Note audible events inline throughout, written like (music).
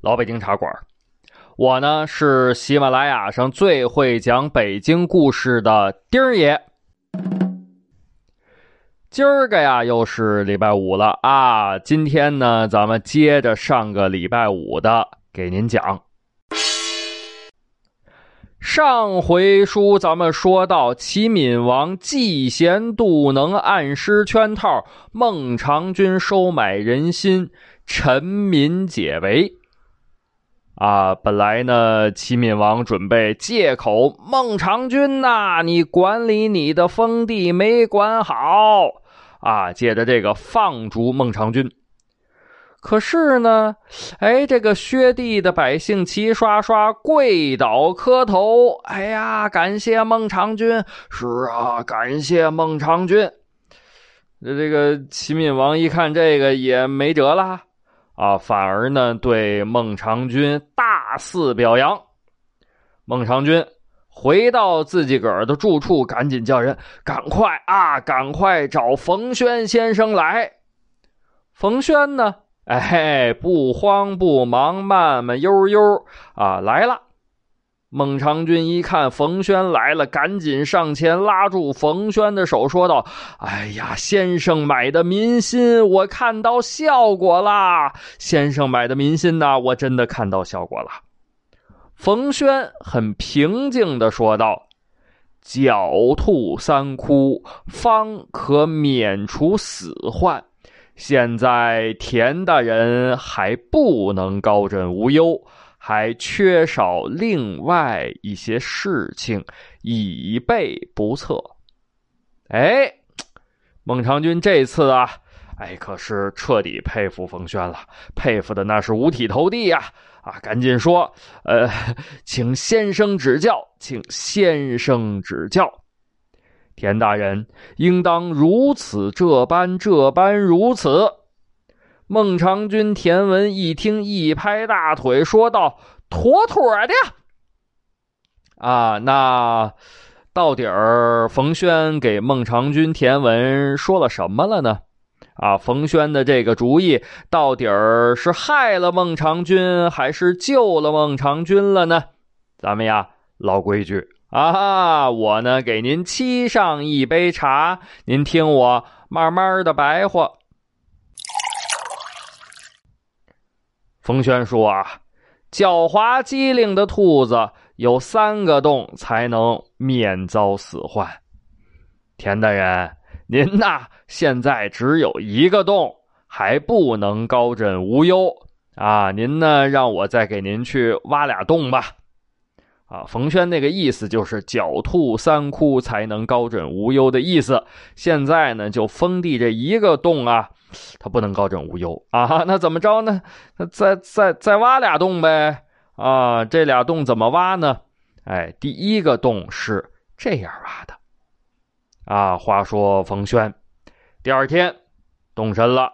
老北京茶馆。我呢是喜马拉雅上最会讲北京故事的丁儿爷。今儿个呀，又是礼拜五了啊！今天呢，咱们接着上个礼拜五的给您讲。上回书咱们说到，齐闵王嫉贤妒能，暗施圈套，孟尝君收买人心，臣民解围。啊，本来呢，齐闵王准备借口孟尝君呐，你管理你的封地没管好。啊，借着这个放逐孟尝君。可是呢，哎，这个薛地的百姓齐刷刷跪倒磕头，哎呀，感谢孟尝君！是啊，感谢孟尝君。这这个齐闵王一看这个也没辙了啊，反而呢对孟尝君大肆表扬。孟尝君。回到自己个儿的住处，赶紧叫人赶快啊，赶快找冯轩先生来。冯轩呢？哎，不慌不忙，慢慢悠悠啊来了。孟尝君一看冯轩来了，赶紧上前拉住冯轩的手，说道：“哎呀，先生买的民心，我看到效果啦！先生买的民心呐，我真的看到效果了。”冯轩很平静的说道：“狡兔三窟，方可免除死患。现在田大人还不能高枕无忧，还缺少另外一些事情，以备不测。”哎，孟尝君这次啊，哎，可是彻底佩服冯轩了，佩服的那是五体投地呀。啊，赶紧说，呃，请先生指教，请先生指教。田大人应当如此这般这般如此。孟尝君、田文一听，一拍大腿，说道：“妥妥的。”啊，那到底儿冯轩给孟尝君、田文说了什么了呢？啊，冯轩的这个主意到底儿是害了孟尝君，还是救了孟尝君了呢？咱们呀，老规矩啊，我呢给您沏上一杯茶，您听我慢慢的白话。冯轩说啊，狡猾机灵的兔子有三个洞才能免遭死患。田大人。您呐，现在只有一个洞，还不能高枕无忧啊！您呢，让我再给您去挖俩洞吧。啊，冯轩那个意思就是狡兔三窟才能高枕无忧的意思。现在呢，就封地这一个洞啊，他不能高枕无忧啊。那怎么着呢？那再再再挖俩洞呗。啊，这俩洞怎么挖呢？哎，第一个洞是这样挖的。啊，话说冯轩，第二天动身了，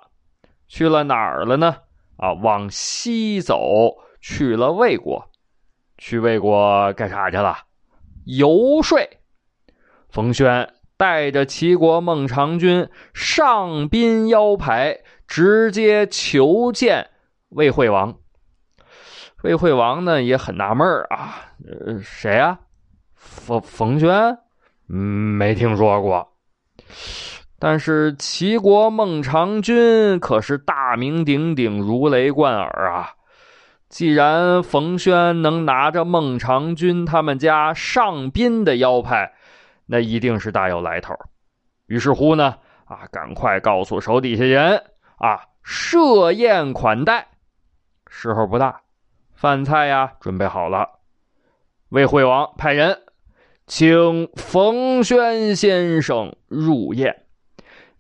去了哪儿了呢？啊，往西走，去了魏国。去魏国干啥去了？游说。冯轩带着齐国孟尝君上宾腰牌，直接求见魏惠王。魏惠王呢也很纳闷啊，呃，谁啊？冯冯轩。没听说过。但是齐国孟尝君可是大名鼎鼎、如雷贯耳啊！既然冯轩能拿着孟尝君他们家上宾的腰牌，那一定是大有来头。于是乎呢，啊，赶快告诉手底下人啊，设宴款待。时候不大，饭菜呀准备好了，魏惠王派人。请冯轩先生入宴。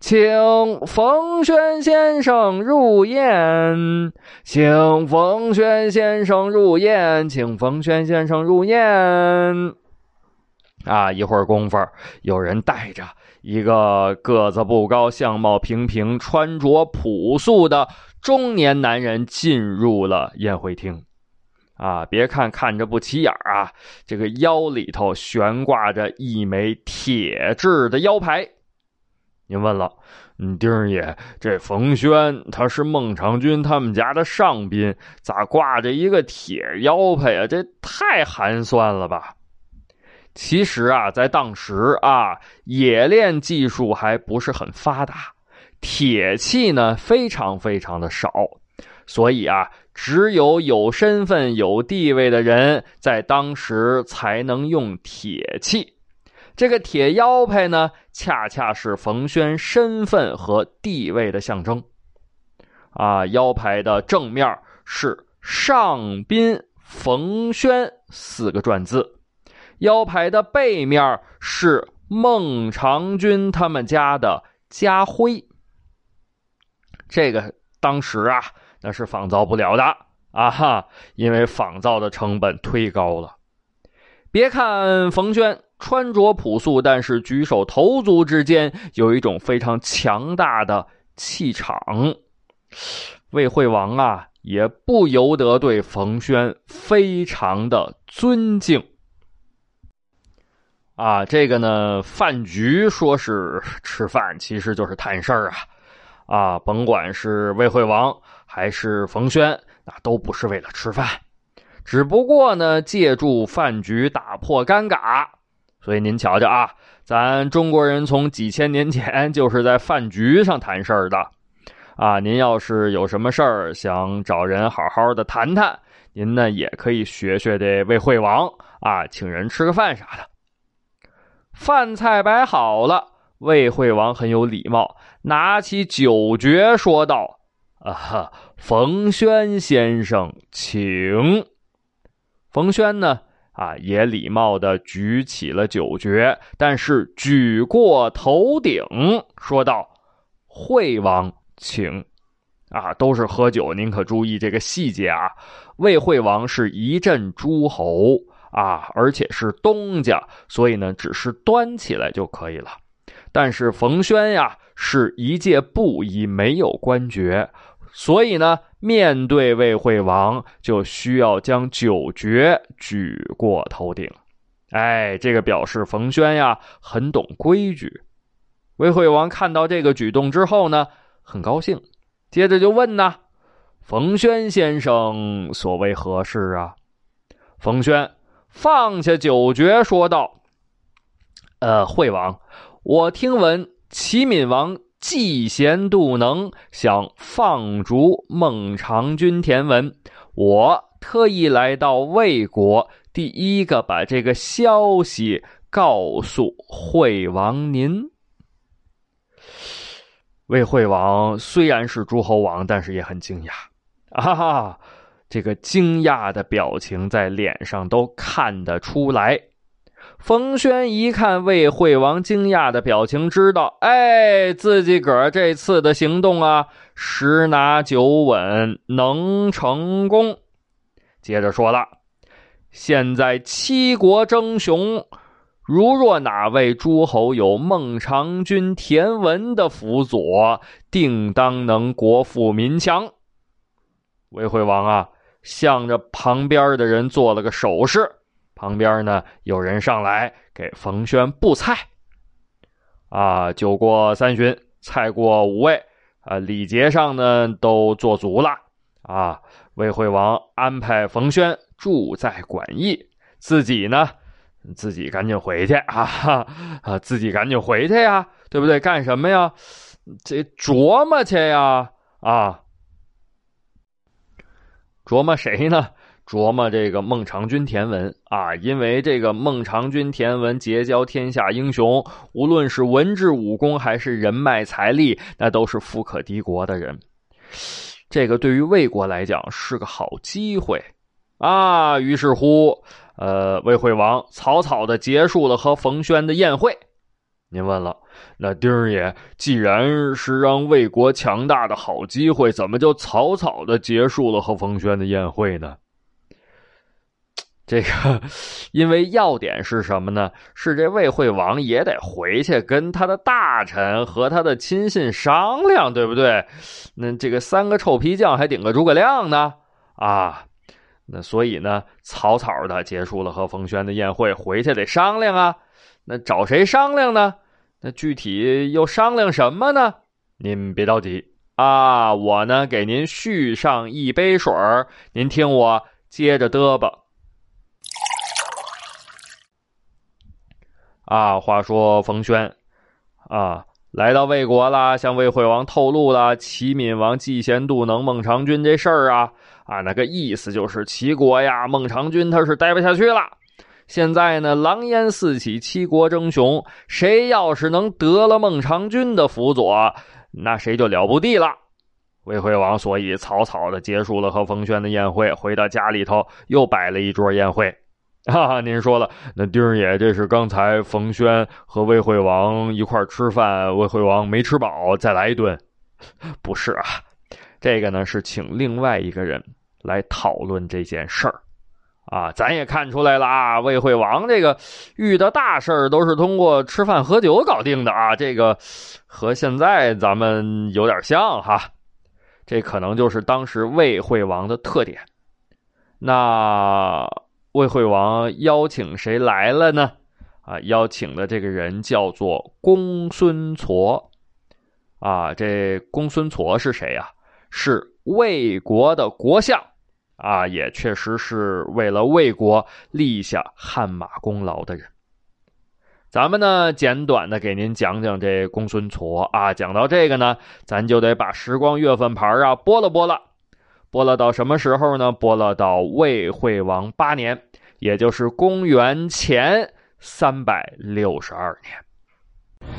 请冯轩先生入宴，请冯轩先生入宴，请冯轩先生入宴。啊，一会儿功夫，有人带着一个个子不高、相貌平平、穿着朴素的中年男人进入了宴会厅。啊，别看看着不起眼啊，这个腰里头悬挂着一枚铁制的腰牌。您问了，嗯，丁爷，这冯轩他是孟尝君他们家的上宾，咋挂着一个铁腰牌啊？这太寒酸了吧！其实啊，在当时啊，冶炼技术还不是很发达，铁器呢非常非常的少，所以啊，只有有身份、有地位的人在当时才能用铁器。这个铁腰牌呢，恰恰是冯轩身份和地位的象征。啊，腰牌的正面是“上宾冯轩”四个篆字。腰牌的背面是孟尝君他们家的家徽，这个当时啊那是仿造不了的啊哈，因为仿造的成本忒高了。别看冯轩穿着朴素，但是举手投足之间有一种非常强大的气场。魏惠王啊也不由得对冯轩非常的尊敬。啊，这个呢，饭局说是吃饭，其实就是谈事儿啊！啊，甭管是魏惠王还是冯轩，那都不是为了吃饭，只不过呢，借助饭局打破尴尬。所以您瞧瞧啊，咱中国人从几千年前就是在饭局上谈事儿的。啊，您要是有什么事儿想找人好好的谈谈，您呢也可以学学这魏惠王啊，请人吃个饭啥的。饭菜摆好了，魏惠王很有礼貌，拿起酒爵说道：“啊哈，冯轩先生，请。”冯轩呢，啊，也礼貌的举起了酒爵，但是举过头顶，说道：“惠王，请。”啊，都是喝酒，您可注意这个细节啊。魏惠王是一镇诸侯。啊，而且是东家，所以呢，只是端起来就可以了。但是冯轩呀，是一介布衣，没有官爵，所以呢，面对魏惠王，就需要将酒爵举过头顶。哎，这个表示冯轩呀，很懂规矩。魏惠王看到这个举动之后呢，很高兴，接着就问呢：“冯轩先生所为何事啊？”冯轩。放下酒爵，说道：“呃，惠王，我听闻齐闵王嫉贤妒能，想放逐孟尝君田文，我特意来到魏国，第一个把这个消息告诉惠王您。”魏惠王虽然是诸侯王，但是也很惊讶，哈哈。这个惊讶的表情在脸上都看得出来。冯轩一看魏惠王惊讶的表情，知道，哎，自己个儿这次的行动啊，十拿九稳，能成功。接着说了，现在七国争雄，如若哪位诸侯有孟尝君田文的辅佐，定当能国富民强。魏惠王啊！向着旁边的人做了个手势，旁边呢有人上来给冯轩布菜。啊，酒过三巡，菜过五味，啊，礼节上呢都做足了。啊，魏惠王安排冯轩住在馆驿，自己呢，自己赶紧回去啊啊，自己赶紧回去呀，对不对？干什么呀？这琢磨去呀，啊。琢磨谁呢？琢磨这个孟尝君田文啊，因为这个孟尝君田文结交天下英雄，无论是文治武功还是人脉财力，那都是富可敌国的人。这个对于魏国来讲是个好机会啊。于是乎，呃，魏惠王草草的结束了和冯轩的宴会。您问了，那丁儿爷既然是让魏国强大的好机会，怎么就草草的结束了和冯轩的宴会呢？(tsk) 这个，因为要点是什么呢？是这魏惠王也得回去跟他的大臣和他的亲信商量，对不对？那这个三个臭皮匠还顶个诸葛亮呢啊！那所以呢，草草的结束了和冯轩的宴会，回去得商量啊。那找谁商量呢？那具体又商量什么呢？您别着急啊，我呢给您续上一杯水儿，您听我接着嘚吧。啊，话说冯轩啊，来到魏国了，向魏惠王透露了齐闵王嫉贤妒能孟尝君这事儿啊啊，那个意思就是齐国呀，孟尝君他是待不下去了。现在呢，狼烟四起，七国争雄。谁要是能得了孟尝君的辅佐，那谁就了不地了。魏惠王所以草草的结束了和冯轩的宴会，回到家里头又摆了一桌宴会。(laughs) 哈哈，您说了，那丁儿爷这是刚才冯轩和魏惠王一块吃饭，魏惠王没吃饱，再来一顿？(laughs) 不是啊，这个呢是请另外一个人来讨论这件事儿。啊，咱也看出来了啊，魏惠王这个遇到大事儿都是通过吃饭喝酒搞定的啊，这个和现在咱们有点像哈，这可能就是当时魏惠王的特点。那魏惠王邀请谁来了呢？啊，邀请的这个人叫做公孙痤。啊，这公孙痤是谁呀？是魏国的国相。啊，也确实是为了魏国立下汗马功劳的人。咱们呢，简短的给您讲讲这公孙痤啊。讲到这个呢，咱就得把时光月份牌啊拨了拨了，拨了到什么时候呢？拨了到魏惠王八年，也就是公元前三百六十二年。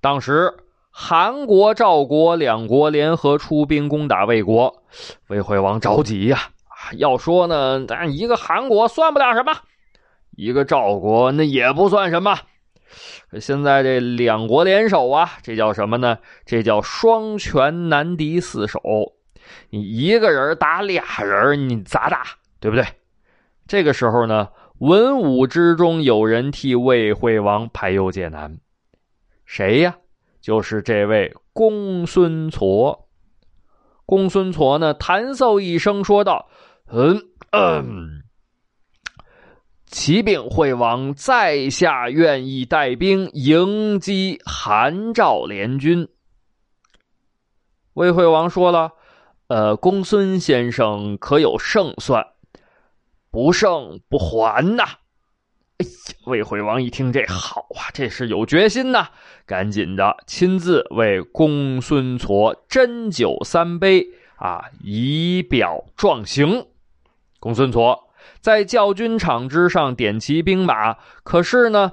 当时。韩国、赵国两国联合出兵攻打魏国，魏惠王着急呀！要说呢，咱一个韩国算不了什么，一个赵国那也不算什么。现在这两国联手啊，这叫什么呢？这叫双拳难敌四手。你一个人打俩人，你咋打？对不对？这个时候呢，文武之中有人替魏惠王排忧解难，谁呀？就是这位公孙痤，公孙痤呢，弹奏一声说道：“嗯嗯，启禀惠王，在下愿意带兵迎击韩赵联军。”魏惠王说了：“呃，公孙先生可有胜算？不胜不还呐！” (laughs) 魏惠王一听这好啊，这是有决心呐，赶紧的亲自为公孙痤斟酒三杯啊，以表壮行。公孙痤在教军场之上点齐兵马，可是呢，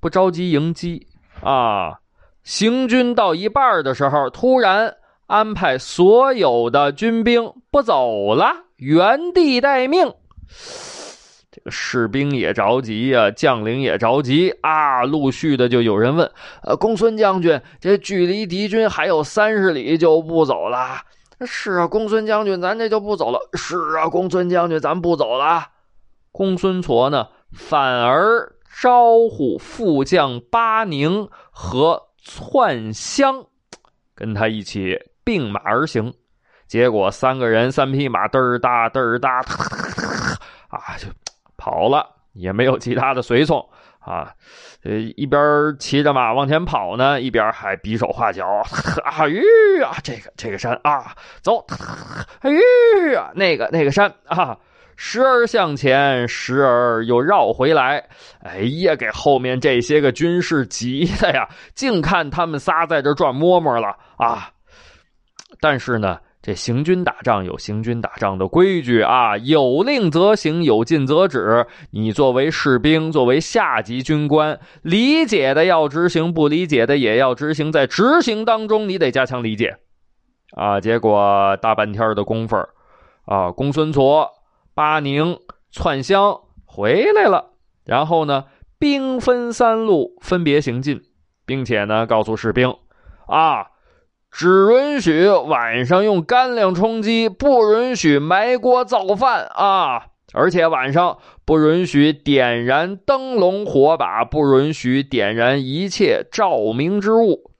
不着急迎击啊。行军到一半的时候，突然安排所有的军兵不走了，原地待命。士兵也着急呀，将领也着急啊！陆续的就有人问：“呃，公孙将军，这距离敌军还有三十里，就不走了？”“是啊，公孙将军，咱这就不走了。”“是啊，公孙将军，咱不走了。”公孙痤呢，反而招呼副将巴宁和窜香，跟他一起并马而行。结果三个人三匹马，嘚儿哒嘚儿哒，啊就。跑了也没有其他的随从啊，呃，一边骑着马往前跑呢，一边还比手画脚 (laughs) 啊，吁啊，这个这个山啊，走，吁啊，那个那个山啊，时而向前，时而又绕回来，哎呀，给后面这些个军士急的呀，净看他们仨在这转摸摸了啊，但是呢。这行军打仗有行军打仗的规矩啊，有令则行，有禁则止。你作为士兵，作为下级军官，理解的要执行，不理解的也要执行。在执行当中，你得加强理解啊。结果大半天的功夫啊，公孙痤、巴宁、窜香回来了，然后呢，兵分三路，分别行进，并且呢，告诉士兵啊，只允许晚上用干粮充饥，不允许埋锅造饭啊！而且晚上不允许点燃灯笼火把，不允许点燃一切照明之物。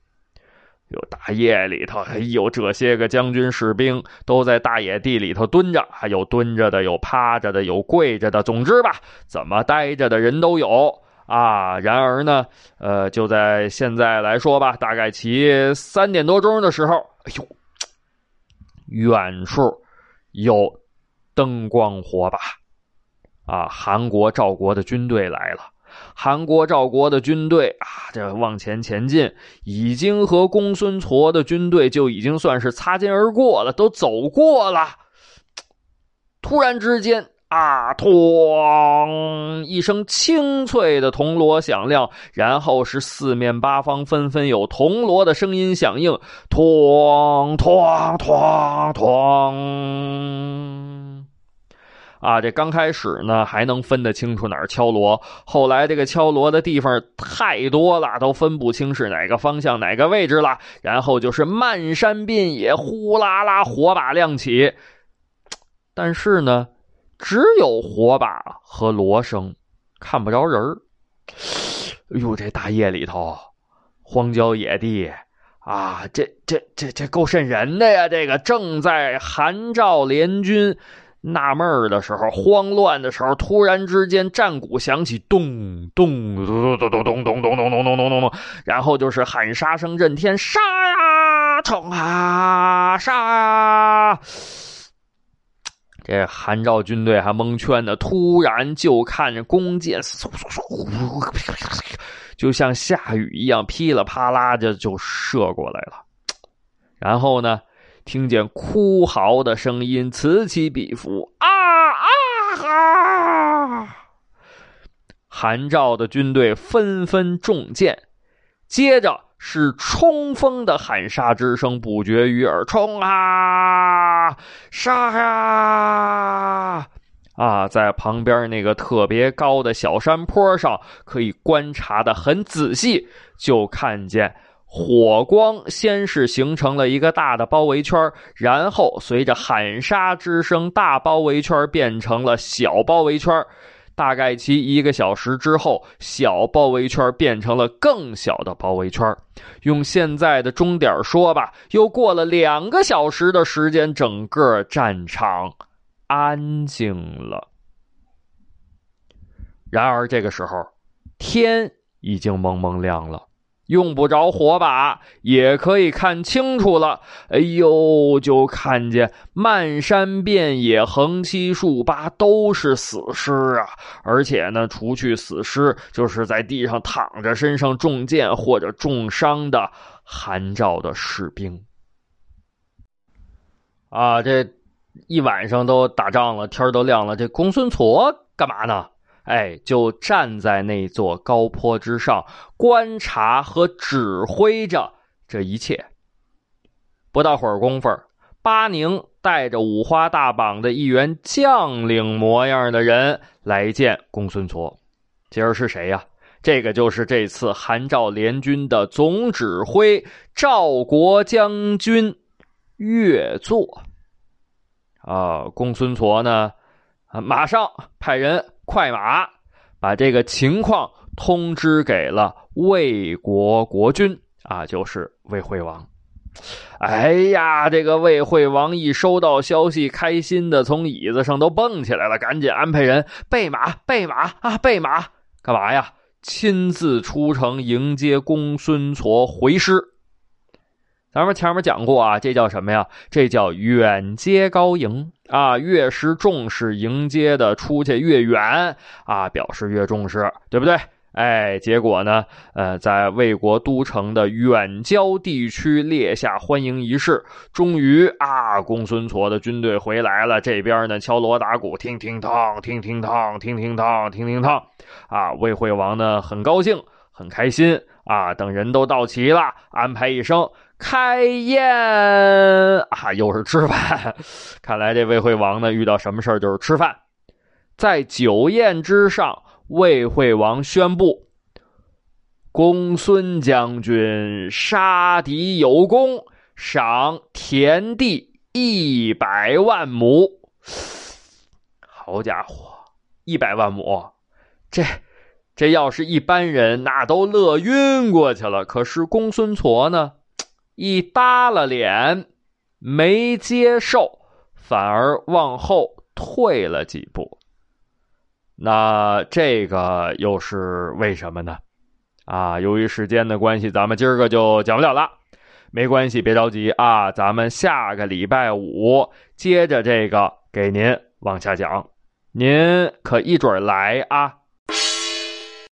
有大夜里头，哎呦，这些个将军士兵都在大野地里头蹲着，还有蹲着的，有趴着的，有跪着的，总之吧，怎么待着的人都有啊。然而呢，呃，就在现在来说吧，大概其三点多钟的时候，哎呦，(tsk) 远处有灯光火把啊，韩国赵国的军队来了。韩国、赵国的军队啊，这往前前进，已经和公孙痤的军队就已经算是擦肩而过了，都走过了。突然之间啊，咣一声清脆的铜锣响亮，然后是四面八方纷纷有铜锣的声音响应，咣咣咣咣。啊，这刚开始呢还能分得清楚哪儿敲锣，后来这个敲锣的地方太多了，都分不清是哪个方向、哪个位置了。然后就是漫山遍野，呼啦啦火把亮起，但是呢，只有火把和锣声，看不着人儿。哎呦，这大夜里头，荒郊野地啊，这这这这够瘆人的呀！这个正在韩赵联军。纳闷儿的时候，慌乱的时候，突然之间战鼓响起，咚咚咚咚咚咚咚咚咚咚咚咚咚，然后就是喊杀声震天，杀呀，冲啊，杀！这韩赵军队还蒙圈呢，突然就看着弓箭嗖嗖嗖，就像下雨一样噼里啪啦的就射过来了，然后呢？听见哭嚎的声音此起彼伏，啊啊啊！韩赵的军队纷纷中箭，接着是冲锋的喊杀之声不绝于耳，冲啊，杀呀！啊，在旁边那个特别高的小山坡上，可以观察的很仔细，就看见。火光先是形成了一个大的包围圈，然后随着喊杀之声，大包围圈变成了小包围圈。大概其一个小时之后，小包围圈变成了更小的包围圈。用现在的钟点说吧，又过了两个小时的时间，整个战场安静了。然而这个时候，天已经蒙蒙亮了。用不着火把也可以看清楚了。哎呦，就看见漫山遍野、横七竖八都是死尸啊！而且呢，除去死尸，就是在地上躺着、身上中箭或者重伤的韩赵的士兵。啊，这一晚上都打仗了，天都亮了，这公孙痤干嘛呢？哎，就站在那座高坡之上，观察和指挥着这一切。不大会儿功夫，巴宁带着五花大绑的一员将领模样的人来见公孙痤。今儿是谁呀？这个就是这次韩赵联军的总指挥赵国将军岳作。啊，公孙痤呢？马上派人。快马把这个情况通知给了魏国国君啊，就是魏惠王。哎呀，这个魏惠王一收到消息，开心的从椅子上都蹦起来了，赶紧安排人备马，备马啊，备马干嘛呀？亲自出城迎接公孙痤回师。咱们前面讲过啊，这叫什么呀？这叫远接高迎啊！越是重视迎接的，出去越远啊，表示越重视，对不对？哎，结果呢，呃，在魏国都城的远郊地区列下欢迎仪式，终于啊，公孙痤的军队回来了。这边呢，敲锣打鼓，听听当，听听当，听听当，听听当，啊，魏惠王呢很高兴，很开心啊。等人都到齐了，安排一声。开宴啊，又是吃饭。(laughs) 看来这魏惠王呢，遇到什么事儿就是吃饭。在酒宴之上，魏惠王宣布：公孙将军杀敌有功，赏田地一百万亩。好家伙，一百万亩，这这要是一般人，那都乐晕过去了。可是公孙痤呢，一耷拉脸，没接受，反而往后退了几步。那这个又是为什么呢？啊，由于时间的关系，咱们今儿个就讲不了了。没关系，别着急啊，咱们下个礼拜五接着这个给您往下讲。您可一准来啊！